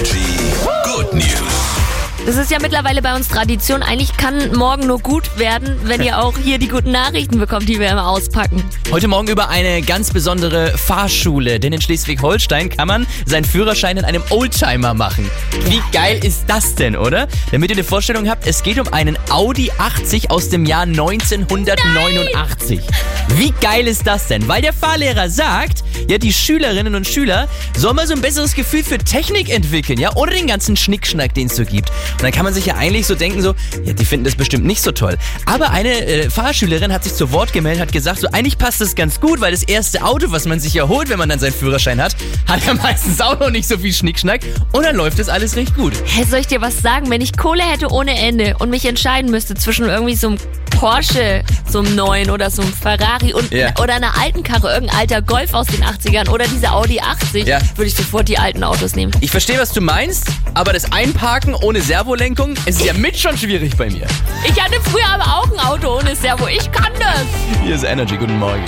Energy Good News. Das ist ja mittlerweile bei uns Tradition. Eigentlich kann morgen nur gut werden, wenn ihr auch hier die guten Nachrichten bekommt, die wir immer auspacken. Heute Morgen über eine ganz besondere Fahrschule, denn in Schleswig-Holstein kann man seinen Führerschein in einem Oldtimer machen. Wie geil ist das denn, oder? Damit ihr eine Vorstellung habt, es geht um einen Audi 80 aus dem Jahr 1989. Wie geil ist das denn? Weil der Fahrlehrer sagt, ja, die Schülerinnen und Schüler sollen mal so ein besseres Gefühl für Technik entwickeln, ja, ohne den ganzen Schnickschnack, den es so gibt. Und dann kann man sich ja eigentlich so denken, so, ja, die finden das bestimmt nicht so toll. Aber eine äh, Fahrschülerin hat sich zu Wort gemeldet, hat gesagt, so, eigentlich passt das ganz gut, weil das erste Auto, was man sich erholt, wenn man dann seinen Führerschein hat, hat ja meistens auch noch nicht so viel Schnickschnack. Und dann läuft das alles recht gut. Hä, soll ich dir was sagen? Wenn ich Kohle hätte ohne Ende und mich entscheiden müsste zwischen irgendwie so einem Porsche, so einem neuen oder so einem Ferrari und, Ja. oder einer alten Karre, irgendein alter Golf aus den 80ern oder diese Audi 80, Ja. würde ich sofort die alten Autos nehmen. Ich verstehe, was du meinst, aber das Einparken ohne Servolenkung ist ja mit schon schwierig bei mir. Ich hatte früher aber auch ein Auto ohne Servo. Ich kann das. Hier ist Energy, guten Morgen.